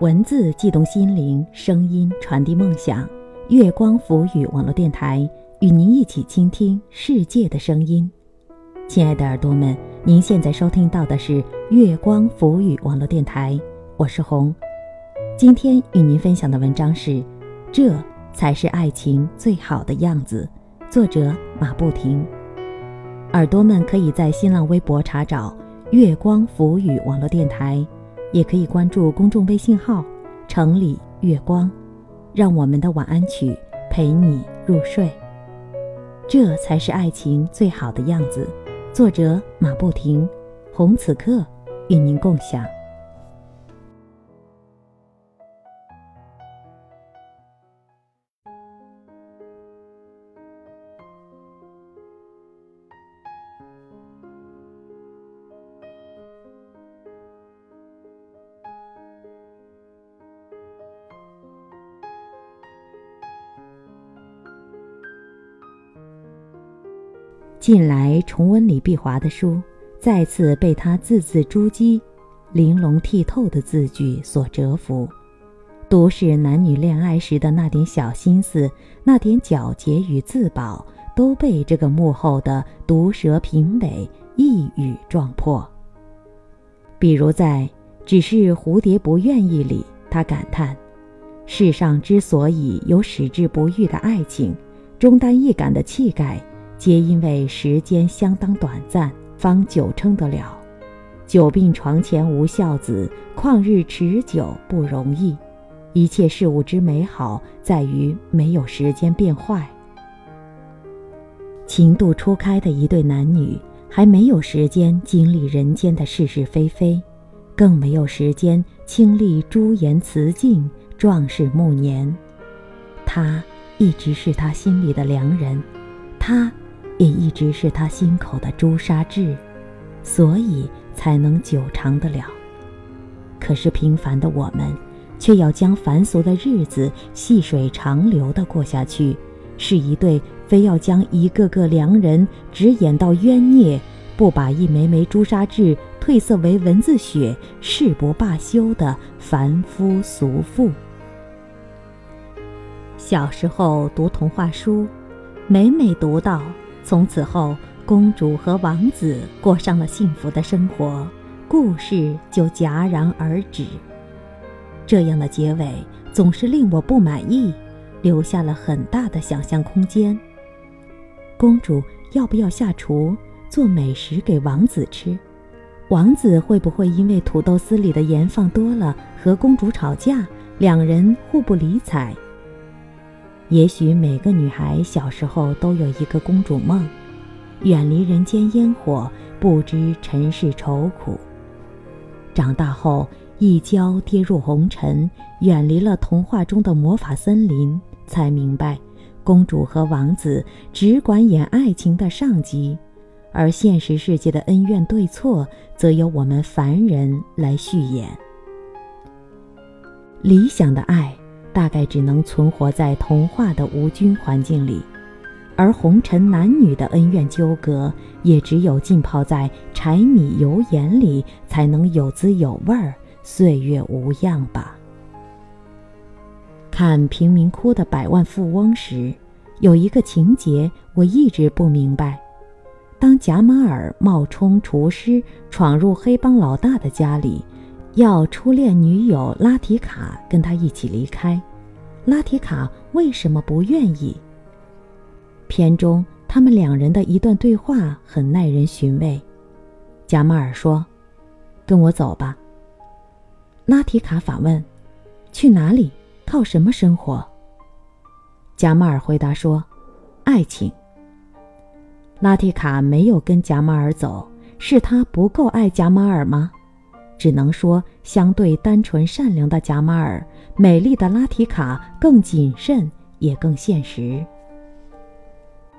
文字悸动心灵，声音传递梦想。月光浮语网络电台与您一起倾听世界的声音。亲爱的耳朵们，您现在收听到的是月光浮语网络电台，我是红。今天与您分享的文章是《这才是爱情最好的样子》，作者马不停。耳朵们可以在新浪微博查找“月光浮语网络电台”。也可以关注公众微信号“城里月光”，让我们的晚安曲陪你入睡。这才是爱情最好的样子。作者马不停，红此刻与您共享。近来重温李碧华的书，再次被他字字珠玑、玲珑剔透的字句所折服。都市男女恋爱时的那点小心思、那点皎洁与自保，都被这个幕后的毒舌评委一语撞破。比如在《只是蝴蝶不愿意》里，他感叹：“世上之所以有矢志不渝的爱情，忠肝义胆的气概。”皆因为时间相当短暂，方久撑得了。久病床前无孝子，旷日持久不容易。一切事物之美好，在于没有时间变坏。情窦初开的一对男女，还没有时间经历人间的是是非非，更没有时间经历朱颜辞镜、壮士暮年。他一直是他心里的良人，他。也一直是他心口的朱砂痣，所以才能久长得了。可是平凡的我们，却要将凡俗的日子细水长流的过下去，是一对非要将一个个良人只演到冤孽，不把一枚枚朱砂痣褪色为蚊子血誓不罢休的凡夫俗妇。小时候读童话书，每每读到。从此后，公主和王子过上了幸福的生活，故事就戛然而止。这样的结尾总是令我不满意，留下了很大的想象空间。公主要不要下厨做美食给王子吃？王子会不会因为土豆丝里的盐放多了和公主吵架，两人互不理睬？也许每个女孩小时候都有一个公主梦，远离人间烟火，不知尘世愁苦。长大后一跤跌入红尘，远离了童话中的魔法森林，才明白，公主和王子只管演爱情的上集，而现实世界的恩怨对错，则由我们凡人来续演。理想的爱。大概只能存活在童话的无菌环境里，而红尘男女的恩怨纠葛，也只有浸泡在柴米油盐里，才能有滋有味儿，岁月无恙吧。看《贫民窟的百万富翁》时，有一个情节我一直不明白：当贾马尔冒充厨师闯入黑帮老大的家里。要初恋女友拉提卡跟他一起离开，拉提卡为什么不愿意？片中他们两人的一段对话很耐人寻味。贾马尔说：“跟我走吧。”拉提卡反问：“去哪里？靠什么生活？”贾马尔回答说：“爱情。”拉提卡没有跟贾马尔走，是他不够爱贾马尔吗？只能说，相对单纯善良的贾马尔，美丽的拉提卡更谨慎，也更现实。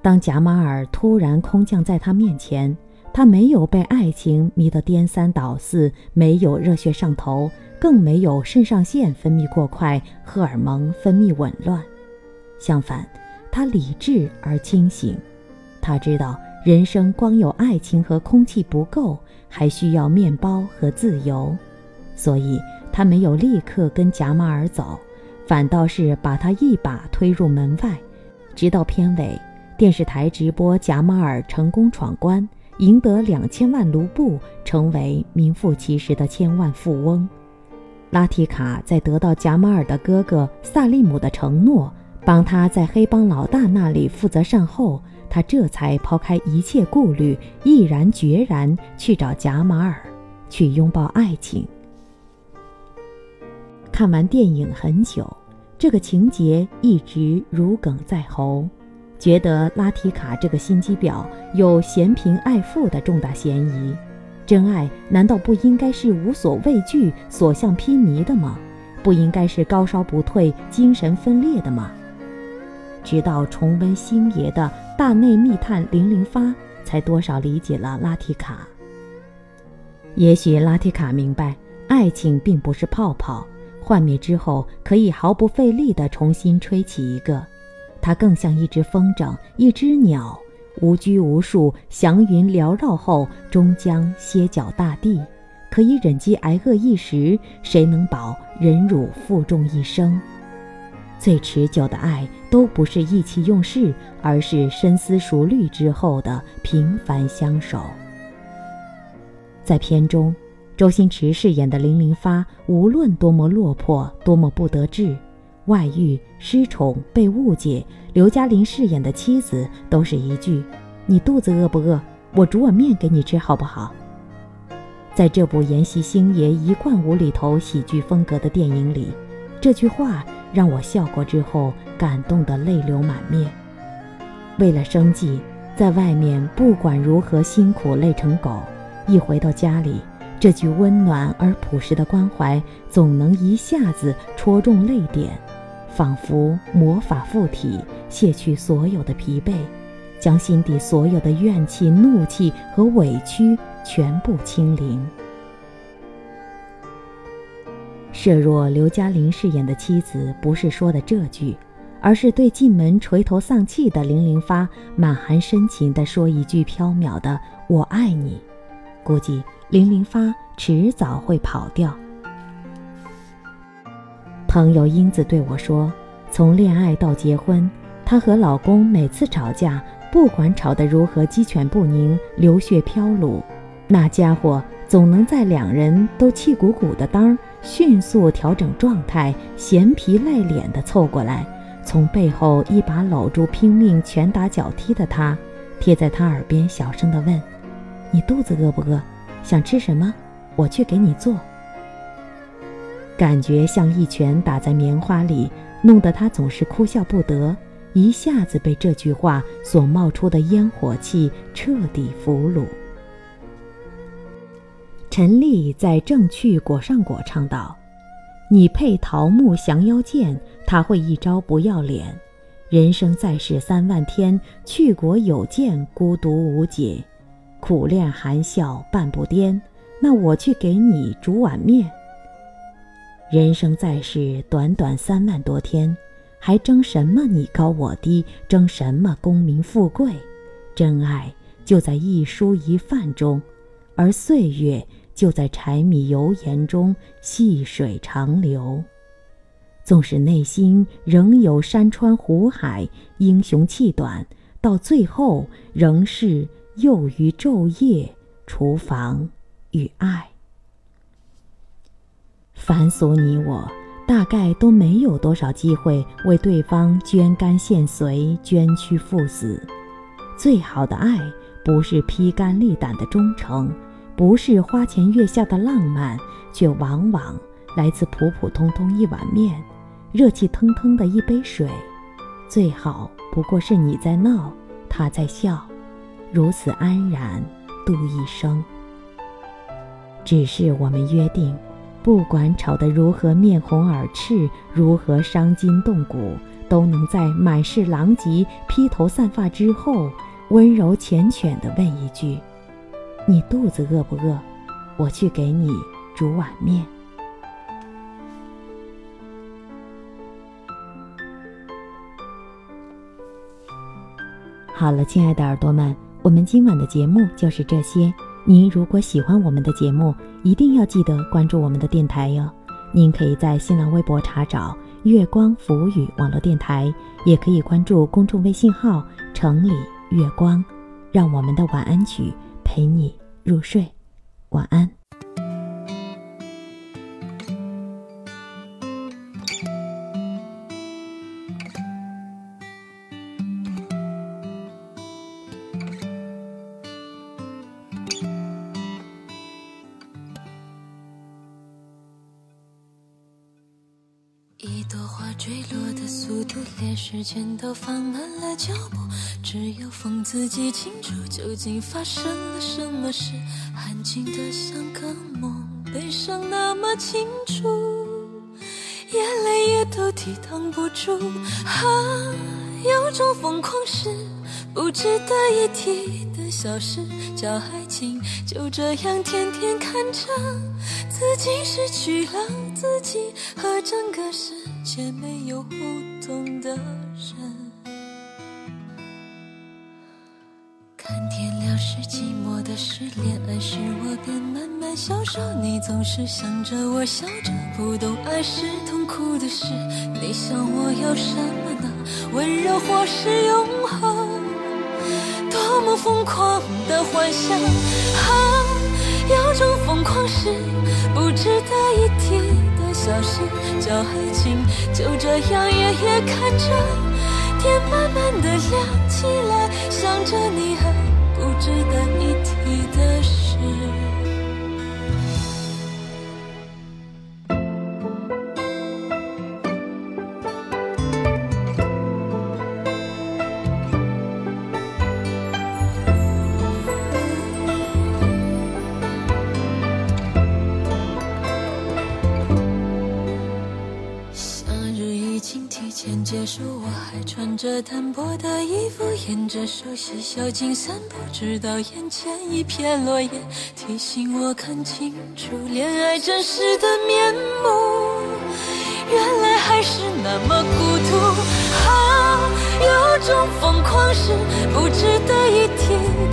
当贾马尔突然空降在他面前，他没有被爱情迷得颠三倒四，没有热血上头，更没有肾上腺分泌过快，荷尔蒙分泌紊乱。相反，他理智而清醒。他知道。人生光有爱情和空气不够，还需要面包和自由，所以他没有立刻跟贾马尔走，反倒是把他一把推入门外。直到片尾，电视台直播贾马尔成功闯关，赢得两千万卢布，成为名副其实的千万富翁。拉提卡在得到贾马尔的哥哥萨利姆的承诺，帮他在黑帮老大那里负责善后，他这才抛开一切顾虑，毅然决然去找贾马尔，去拥抱爱情。看完电影很久，这个情节一直如鲠在喉，觉得拉提卡这个心机婊有嫌贫爱富的重大嫌疑。真爱难道不应该是无所畏惧、所向披靡的吗？不应该是高烧不退、精神分裂的吗？直到重温星爷的《大内密探零零发》，才多少理解了拉提卡。也许拉提卡明白，爱情并不是泡泡，幻灭之后可以毫不费力地重新吹起一个。它更像一只风筝，一只鸟。无拘无束，祥云缭绕后，终将歇脚大地。可以忍饥挨饿一时，谁能保忍辱负重一生？最持久的爱，都不是意气用事，而是深思熟虑之后的平凡相守。在片中，周星驰饰演的零零发，无论多么落魄，多么不得志，外遇、失宠、被误解。刘嘉玲饰演的妻子都是一句：“你肚子饿不饿？我煮碗面给你吃，好不好？”在这部沿袭星爷一贯无厘头喜剧风格的电影里，这句话让我笑过之后感动得泪流满面。为了生计，在外面不管如何辛苦累成狗，一回到家里，这句温暖而朴实的关怀总能一下子戳中泪点，仿佛魔法附体。卸去所有的疲惫，将心底所有的怨气、怒气和委屈全部清零。设若刘嘉玲饰演的妻子不是说的这句，而是对进门垂头丧气的零零发满含深情地说一句飘渺的“我爱你”，估计零零发迟早会跑掉。朋友英子对我说：“从恋爱到结婚。”她和老公每次吵架，不管吵得如何鸡犬不宁、流血飘橹，那家伙总能在两人都气鼓鼓的当儿迅速调整状态，闲皮赖脸的凑过来，从背后一把搂住拼命拳打脚踢的他，贴在他耳边小声的问：“你肚子饿不饿？想吃什么？我去给你做。”感觉像一拳打在棉花里，弄得他总是哭笑不得。一下子被这句话所冒出的烟火气彻底俘虏。陈丽在《正趣果上果》唱道：“你配桃木降妖剑，他会一招不要脸。人生在世三万天，去国有见孤独无解，苦练含笑半步颠。那我去给你煮碗面。人生在世短短三万多天。”还争什么你高我低？争什么功名富贵？真爱就在一蔬一饭中，而岁月就在柴米油盐中细水长流。纵使内心仍有山川湖海，英雄气短，到最后仍是囿于昼夜，厨房与爱。凡俗你我。大概都没有多少机会为对方捐肝献髓、捐躯赴死。最好的爱，不是披肝沥胆的忠诚，不是花前月下的浪漫，却往往来自普普通通一碗面，热气腾腾的一杯水。最好不过是你在闹，他在笑，如此安然度一生。只是我们约定。不管吵得如何面红耳赤，如何伤筋动骨，都能在满是狼藉、披头散发之后，温柔缱绻地问一句：“你肚子饿不饿？我去给你煮碗面。”好了，亲爱的耳朵们，我们今晚的节目就是这些。您如果喜欢我们的节目，一定要记得关注我们的电台哟。您可以在新浪微博查找“月光浮语”网络电台，也可以关注公众微信号“城里月光”，让我们的晚安曲陪你入睡。晚安。一朵花坠落的速度，连时间都放慢了脚步。只有风自己清楚，究竟发生了什么事。安静的像个梦，悲伤那么清楚，眼泪也都抵挡不住。啊，有种疯狂是不值得一提的小事，叫爱情。就这样天天看着自己失去了自己，和整个世界没有互动的人。是寂寞的事，恋爱时我便慢慢消瘦。你总是想着我笑着，不懂爱是痛苦的事。你想我要什么呢？温柔或是永恒？多么疯狂的幻想啊！有种疯狂是不值得一提的小事，叫爱情。就这样夜夜看着天慢慢的亮起来，想着你还不值得一提的事。日已经提前结束，我还穿着单薄的衣服，沿着熟悉小径散步，直到眼前一片落叶，提醒我看清楚恋爱真实的面目。原来还是那么孤独啊！有种疯狂是不值得一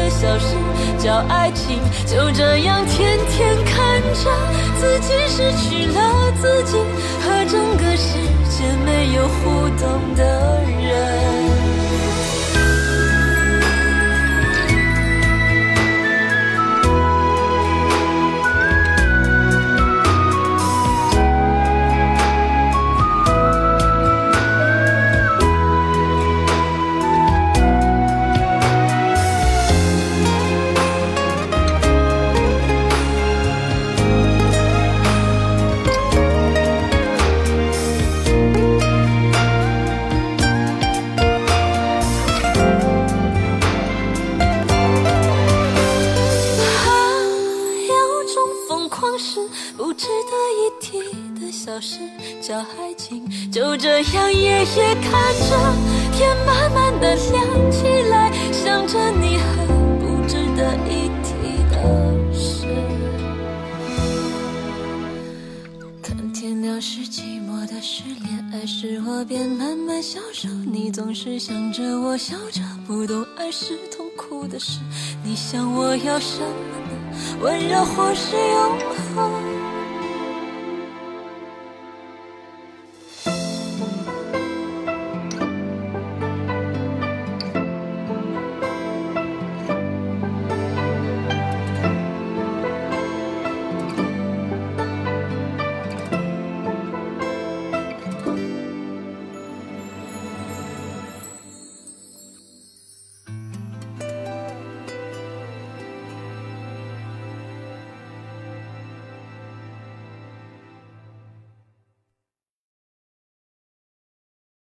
的小事，叫爱情。就这样天天看着自己失去了自己和整个世界没有互动的人。也看着天慢慢的亮起来，想着你很不值得一提的事。看天亮是寂寞的事，恋爱时我变慢慢消瘦。你总是想着我笑着，不懂爱是痛苦的事。你想我要什么呢？温柔或是永恒？